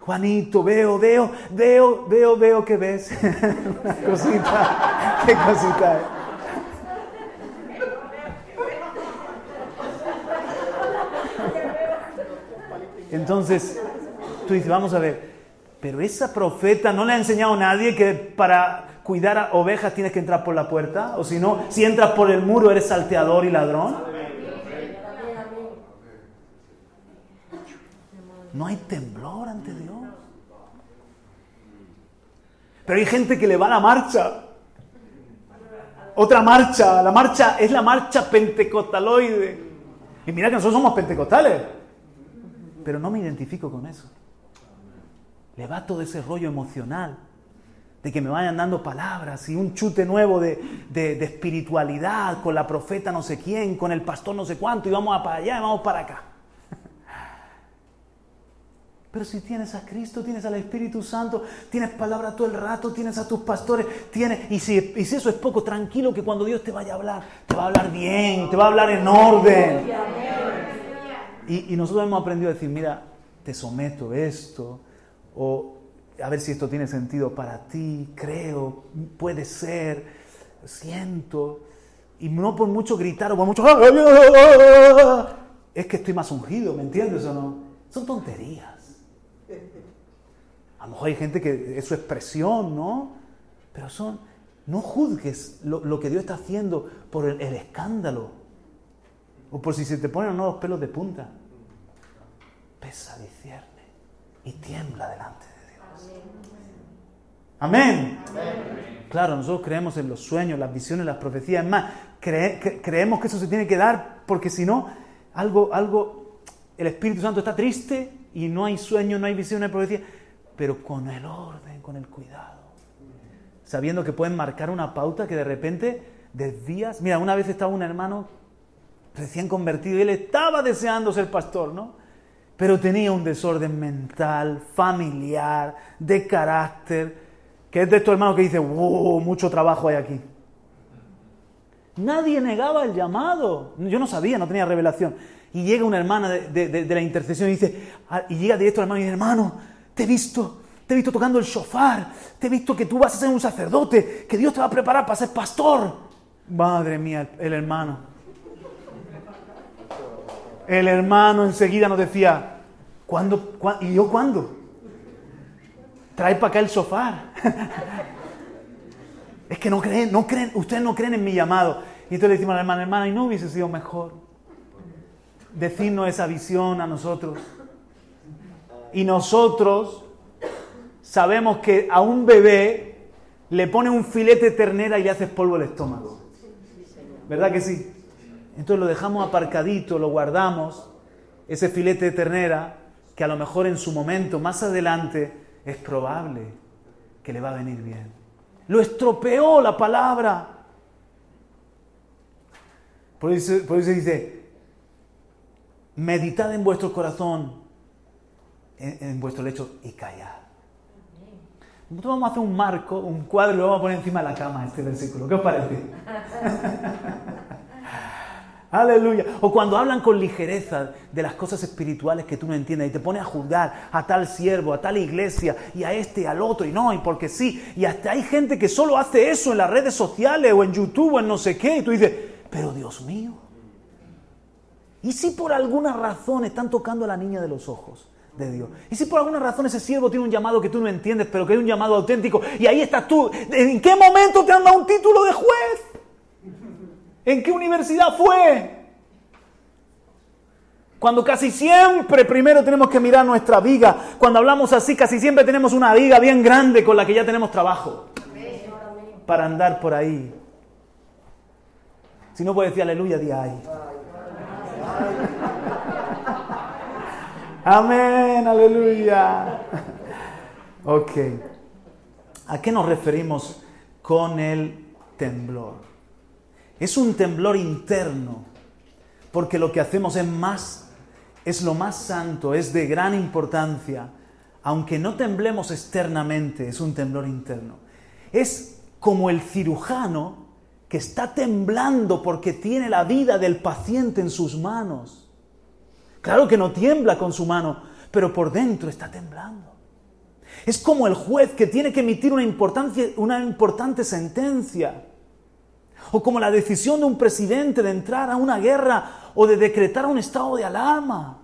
Juanito, veo, veo, veo, veo, veo que ves. cosita, qué cosita. Entonces, tú dices, vamos a ver, pero esa profeta no le ha enseñado a nadie que para cuidar a ovejas tienes que entrar por la puerta, o si no, si entras por el muro eres salteador y ladrón. No hay temblor ante Dios. Pero hay gente que le va a la marcha. Otra marcha, la marcha es la marcha pentecostaloide. Y mira que nosotros somos pentecostales. Pero no me identifico con eso. Le va todo ese rollo emocional de que me vayan dando palabras y un chute nuevo de, de, espiritualidad con la profeta no sé quién, con el pastor no sé cuánto, y vamos para allá y vamos para acá. Pero si tienes a Cristo, tienes al Espíritu Santo, tienes palabra todo el rato, tienes a tus pastores, tienes, y si, y si eso es poco, tranquilo que cuando Dios te vaya a hablar, te va a hablar bien, te va a hablar en orden. Y, y nosotros hemos aprendido a decir, mira, te someto esto, o a ver si esto tiene sentido para ti, creo, puede ser, siento, y no por mucho gritar o por mucho... Es que estoy más ungido, ¿me entiendes o no? Son tonterías. A lo mejor hay gente que es su expresión, ¿no? Pero son, no juzgues lo, que Dios está haciendo por el, escándalo o por si se te ponen los pelos de punta. Pesa, discierne y tiembla delante de Amén. Claro, nosotros creemos en los sueños, las visiones, las profecías. Es más, creemos que eso se tiene que dar porque si no, algo, algo, el Espíritu Santo está triste y no hay sueño, no hay visión, no hay profecía pero con el orden, con el cuidado. Sabiendo que pueden marcar una pauta que de repente desvías. Mira, una vez estaba un hermano recién convertido y él estaba deseando ser pastor, ¿no? Pero tenía un desorden mental, familiar, de carácter, que es de estos hermanos que dice, wow, mucho trabajo hay aquí. Nadie negaba el llamado. Yo no sabía, no tenía revelación. Y llega una hermana de, la intercesión y dice, y llega directo al hermano y dice, hermano, te he visto, te he visto tocando el shofar, te he visto que tú vas a ser un sacerdote, que Dios te va a preparar para ser pastor. Madre mía, el hermano. El hermano enseguida nos decía, ¿cuándo? ¿Y yo cuándo? Trae para acá el shofar. es que no creen, no creen, ustedes no creen en mi llamado. Y entonces le decimos a la hermana, hermana, ¿y no hubiese sido mejor decirnos esa visión a nosotros? Y nosotros sabemos que a un bebé le pone un filete de ternera y le haces polvo el estómago. ¿Verdad que sí? Entonces lo dejamos aparcadito, lo guardamos, ese filete de ternera, que a lo mejor en su momento, más adelante, es probable que le va a venir bien. Lo estropeó la palabra. Por eso, dice, meditad en vuestro corazón en, vuestro lecho y callad. Nosotros vamos a hacer un marco, un cuadro y lo vamos a poner encima de la cama, este versículo. ¿Qué os parece? Aleluya. O cuando hablan con ligereza de las cosas espirituales que tú no entiendes y te pones a juzgar a tal siervo, a tal iglesia y a este, al otro, y no, y porque sí. Y hasta hay gente que solo hace eso en las redes sociales o en YouTube o en no sé qué. Y tú dices, pero Dios mío. ¿Y si por alguna razón están tocando a la niña de los ojos? de Dios. Y si por alguna razón ese siervo tiene un llamado que tú no entiendes, pero que es un llamado auténtico, y ahí estás tú, ¿en qué momento te han dado un título de juez? ¿En qué universidad fue? Cuando casi siempre primero tenemos que mirar nuestra viga. Cuando hablamos así, casi siempre tenemos una viga bien grande con la que ya tenemos trabajo. Para andar por ahí. Si no puedes decir aleluya, di ahí. Amén, aleluya. Ok. ¿A qué nos referimos con el temblor? Es un temblor interno, porque lo que hacemos es más, es lo más santo, es de gran importancia. Aunque no temblemos externamente, es un temblor interno. Es como el cirujano que está temblando porque tiene la vida del paciente en sus manos. Claro que no tiembla con su mano, pero por dentro está temblando. Es como el juez que tiene que emitir una, una importante sentencia. O como la decisión de un presidente de entrar a una guerra o de decretar un estado de alarma.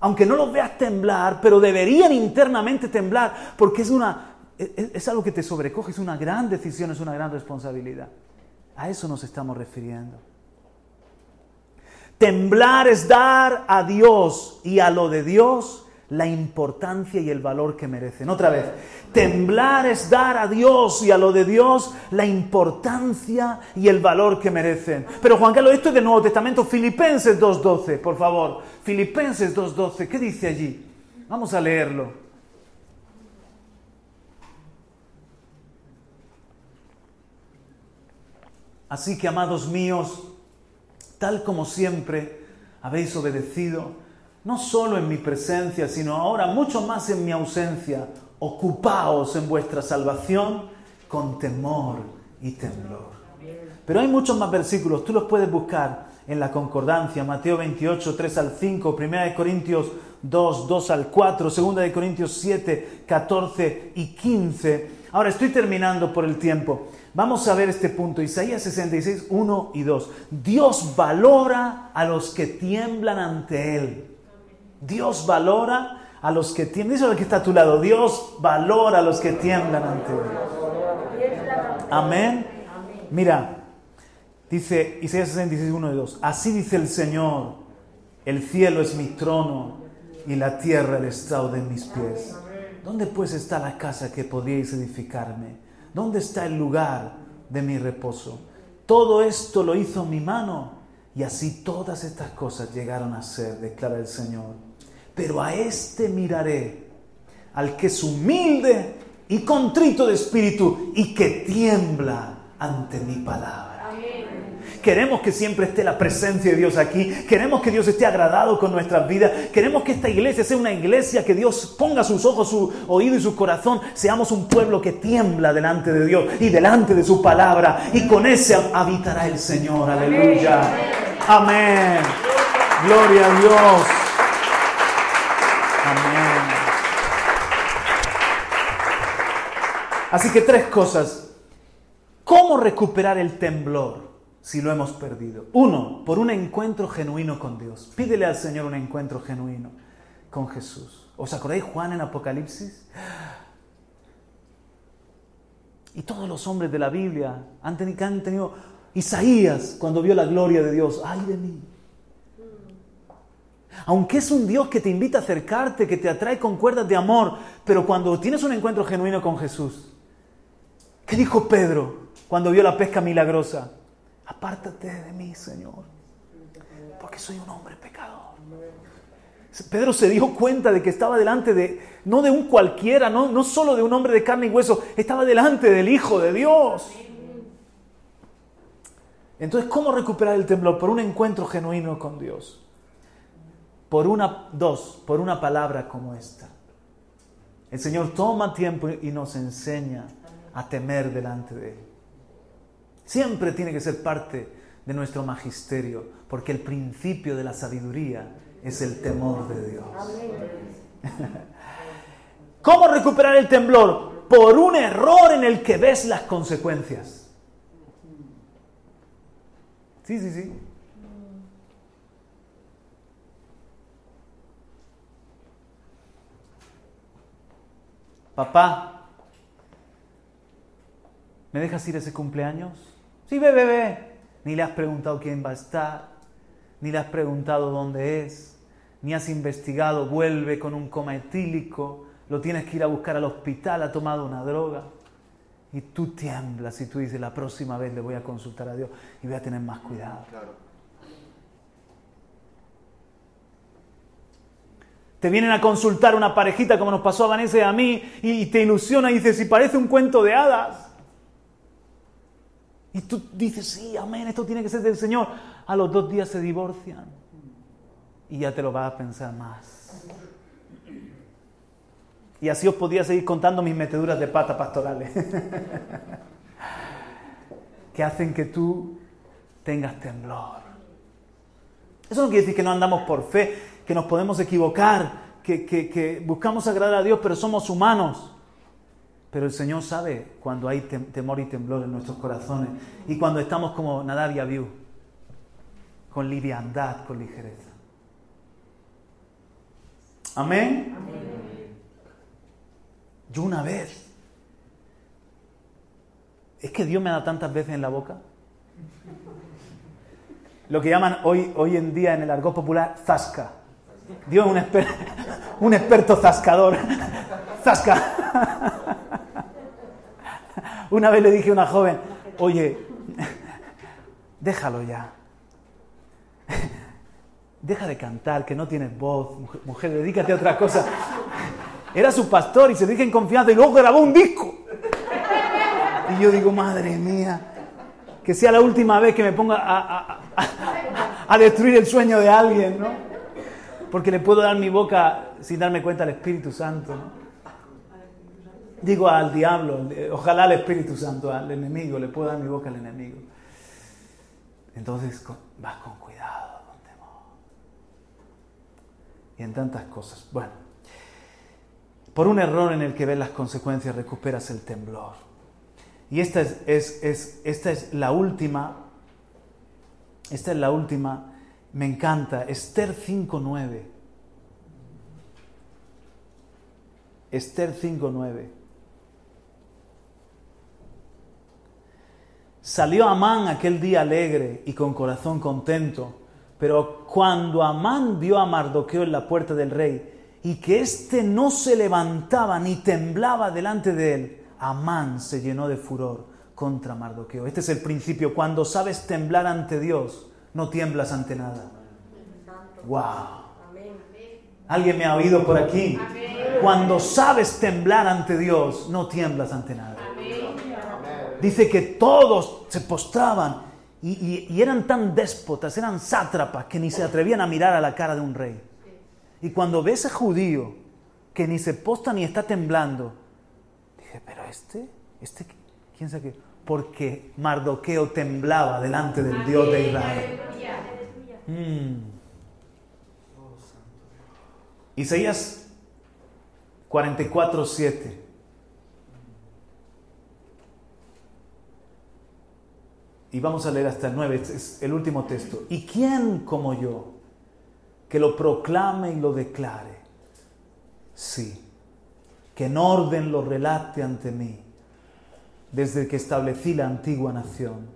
Aunque no los veas temblar, pero deberían internamente temblar, porque es, una, es algo que te sobrecoge, es una gran decisión, es una gran responsabilidad. A eso nos estamos refiriendo. Temblar es dar a Dios y a lo de Dios la importancia y el valor que merecen. Otra vez, temblar es dar a Dios y a lo de Dios la importancia y el valor que merecen. Pero Juan Carlos, esto es del Nuevo Testamento, Filipenses 2.12, por favor. Filipenses 2.12, ¿qué dice allí? Vamos a leerlo. Así que, amados míos, tal como siempre habéis obedecido, no solo en mi presencia, sino ahora mucho más en mi ausencia. Ocupaos en vuestra salvación con temor y temblor. Pero hay muchos más versículos, tú los puedes buscar en la concordancia, Mateo 28, 3 al 5, 1 Corintios 2, 2 al 4, 2 de Corintios 7, 14 y 15. Ahora estoy terminando por el tiempo. Vamos a ver este punto, Isaías 66, 1 y 2. Dios valora a los que tiemblan ante Él. Dios valora a los que tiemblan. Dice lo que está a tu lado. Dios valora a los que tiemblan ante Él. Amén. Mira, dice Isaías 66, 1 y 2. Así dice el Señor: El cielo es mi trono y la tierra el estrado de mis pies. ¿Dónde pues está la casa que podíais edificarme? ¿Dónde está el lugar de mi reposo? Todo esto lo hizo mi mano y así todas estas cosas llegaron a ser, declara el Señor pero a este miraré, al que es humilde y contrito de espíritu y que tiembla ante mi palabra. Queremos que siempre esté la presencia de Dios aquí. Queremos que Dios esté agradado con nuestras vidas. Queremos que esta iglesia sea una iglesia que Dios ponga sus ojos, su oído y su corazón. Seamos un pueblo que tiembla delante de Dios y delante de su palabra. Y con ese habitará el Señor. Aleluya. Amén. Gloria a Dios. Así que tres cosas. ¿Cómo recuperar el temblor si lo hemos perdido? Uno, por un encuentro genuino con Dios. Pídele al Señor un encuentro genuino con Jesús. ¿Os acordáis Juan en Apocalipsis? Y todos los hombres de la Biblia han tenido, han tenido Isaías cuando vio la gloria de Dios. ¡Ay de mí! Aunque es un Dios que te invita a acercarte, que te atrae con cuerdas de amor, pero cuando tienes un encuentro genuino con Jesús, ¿Qué dijo Pedro cuando vio la pesca milagrosa? Apártate de mí, Señor, porque soy un hombre pecador. Pedro se dio cuenta de que estaba delante de, no de un cualquiera, no, no solo de un hombre de carne y hueso, estaba delante del Hijo de Dios. Entonces, ¿cómo recuperar el temblor? Por un encuentro genuino con Dios. Por una, dos, por una palabra como esta. El Señor toma tiempo y nos enseña a temer delante de Él. Siempre tiene que ser parte de nuestro magisterio, porque el principio de la sabiduría es el temor de Dios. ¿Cómo recuperar el temblor? Por un error en el que ves las consecuencias. Sí, sí, sí. Papá, ¿Me dejas ir ese cumpleaños? Sí, ve, ve. Ni le has preguntado quién va a estar, ni le has preguntado dónde es, ni has investigado, vuelve con un coma etílico, lo tienes que ir a buscar al hospital, ha tomado una droga. Y tú tiemblas y tú dices, la próxima vez le voy a consultar a Dios y voy a tener más cuidado. Te vienen a consultar una parejita como nos pasó a Vanessa y a mí y te ilusiona y dices, si parece un cuento de hadas. Y tú dices, sí, amén, esto tiene que ser del Señor. A los dos días se divorcian. Y ya te lo vas a pensar más. Y así os podía seguir contando mis meteduras de pata pastorales. que hacen que tú tengas temblor. Eso no quiere decir que no andamos por fe, que nos podemos equivocar, que, buscamos agradar a Dios, pero somos humanos. Pero el Señor sabe cuando hay temor y temblor en nuestros corazones y cuando estamos como Nadab y Abiú, con liviandad, con ligereza. Amén. Yo una vez, es que Dios me da tantas veces en la boca. Lo que llaman hoy, hoy en día en el argot popular zasca. Dios es un, un experto zascador. Zasca. Una vez le dije a una joven, oye, déjalo ya. Deja de cantar, que no tienes voz, mujer, dedícate a otra cosa. Era su pastor y se dije en confianza y luego grabó un disco. Y yo digo, madre mía, que sea la última vez que me ponga a, a destruir el sueño de alguien, ¿no? Porque le puedo dar mi boca sin darme cuenta al Espíritu Santo. Digo al diablo, ojalá al Espíritu Santo, al enemigo, le puedo dar mi boca al enemigo. Entonces vas con cuidado, con temor. Y en tantas cosas. Bueno, por un error en el que ves las consecuencias recuperas el temblor. Y esta es, es, esta es la última, esta es la última me encanta, Esther 5.9. Esther 5.9. Salió Amán aquel día alegre y con corazón contento, pero cuando Amán vio a Mardoqueo en la puerta del rey y que éste no se levantaba ni temblaba delante de él, Amán se llenó de furor contra Mardoqueo. Este es el principio. Cuando sabes temblar ante Dios, no tiemblas ante nada. ¡Wow! ¿Alguien me ha oído por aquí? Cuando sabes temblar ante Dios, no tiemblas ante nada. Dice que todos se postraban y, y, eran tan déspotas, eran sátrapas que ni se atrevían a mirar a la cara de un rey. Y cuando ve ese judío que ni se posta ni está temblando, dije, pero este, este, ¿quién sabe qué? Porque Mardoqueo temblaba delante del Dios de Israel. Mm. Isaías 44, 7. Y vamos a leer hasta el 9, este es el último texto. ¿Y quién como yo que lo proclame y lo declare? Sí, que en orden lo relate ante mí, desde que establecí la antigua nación,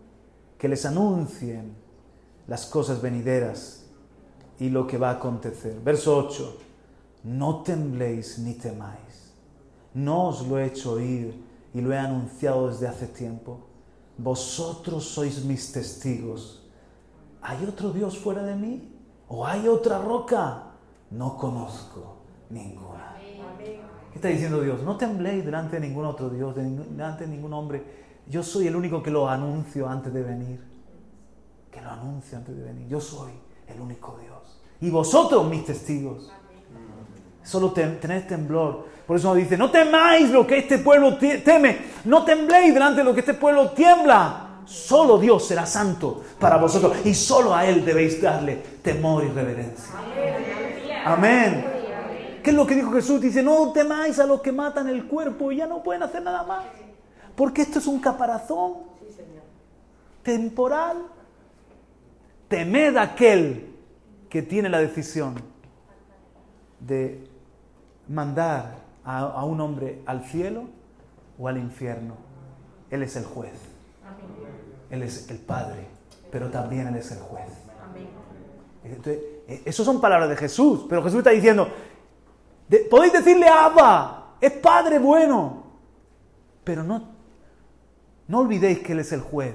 que les anuncien las cosas venideras y lo que va a acontecer. Verso 8 no tembléis ni temáis. No os lo he hecho oír y lo he anunciado desde hace tiempo. Vosotros sois mis testigos. ¿Hay otro Dios fuera de mí? ¿O hay otra roca? No conozco ninguna. ¿Qué está diciendo Dios? No tembléis delante de ningún otro Dios, delante de ningún hombre. Yo soy el único que lo anuncio antes de venir. Que lo anuncio antes de venir. Yo soy el único Dios. Y vosotros mis testigos solo tener temblor. Por eso dice, no temáis lo que este pueblo teme, no tembléis delante de lo que este pueblo tiembla. Solo Dios será santo para vosotros y solo a Él debéis darle temor y reverencia. Amén. ¿Qué es lo que dijo Jesús? Dice, no temáis a los que matan el cuerpo y ya no pueden hacer nada más. Porque esto es un caparazón temporal. Temed a aquel que tiene la decisión de mandar a, un hombre al cielo o al infierno. Él es el juez. Él es el Padre, pero también Él es el juez. Entonces, e, eso son palabras de Jesús, pero Jesús está diciendo, podéis decirle Abba, es Padre bueno, pero no, no olvidéis que Él es el juez,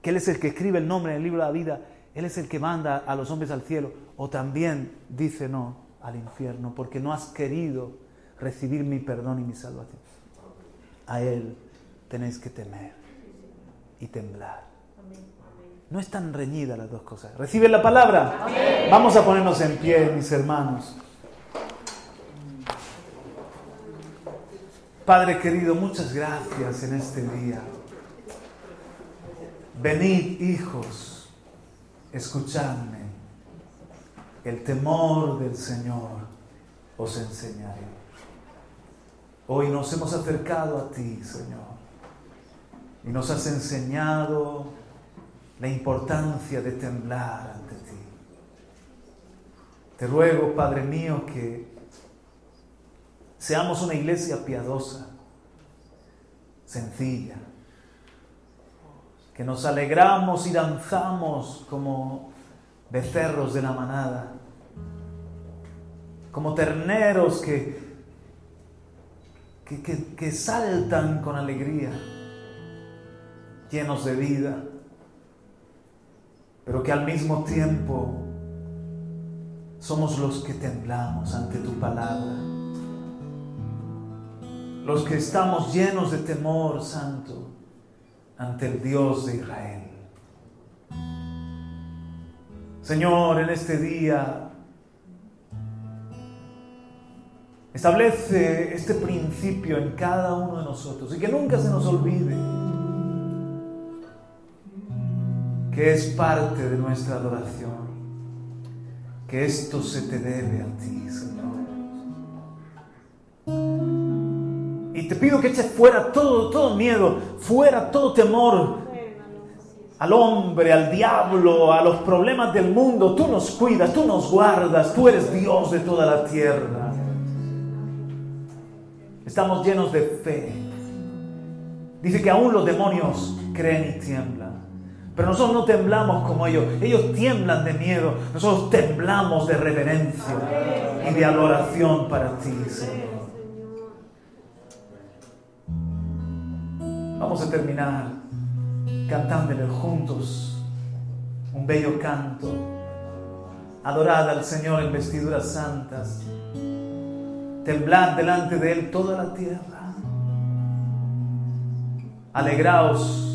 que Él es el que escribe el nombre en el libro de la vida, Él es el que manda a los hombres al cielo, o también dice no, al infierno porque no has querido recibir mi perdón y mi salvación. A Él tenéis que temer. y temblar. No están reñidas las dos cosas. ¿Reciben la palabra? Vamos a ponernos en pie, mis hermanos. Padre querido, muchas gracias en este día. Venid, hijos, escuchadme. El temor del Señor os enseñaré. Hoy nos hemos acercado a ti, Señor, y nos has enseñado la importancia de temblar ante ti. Te ruego, Padre mío, que seamos una iglesia piadosa, sencilla, que nos alegramos y danzamos como becerros de la manada, como terneros que, que, que saltan con alegría, llenos de vida, pero que al mismo tiempo somos los que temblamos ante tu palabra los que estamos llenos de temor santo ante el Dios de Israel. Señor, en este día establece este principio en cada uno de nosotros y que nunca se nos olvide que es parte de nuestra adoración, que esto se te debe a ti, Señor. Y te pido que eches fuera todo, todo miedo, fuera todo temor al hombre, al diablo, a los problemas del mundo. Tú nos cuidas, tú nos guardas, tú eres Dios de toda la tierra. Estamos llenos de fe. Dice que aún los demonios creen y tiemblan. Pero nosotros no temblamos como ellos. Ellos tiemblan de miedo. Nosotros temblamos de reverencia y de adoración para ti, Señor. Vamos a terminar cantándole juntos un bello canto. Adorad al Señor en vestiduras santas. Temblad delante de Él toda la tierra. Alegraos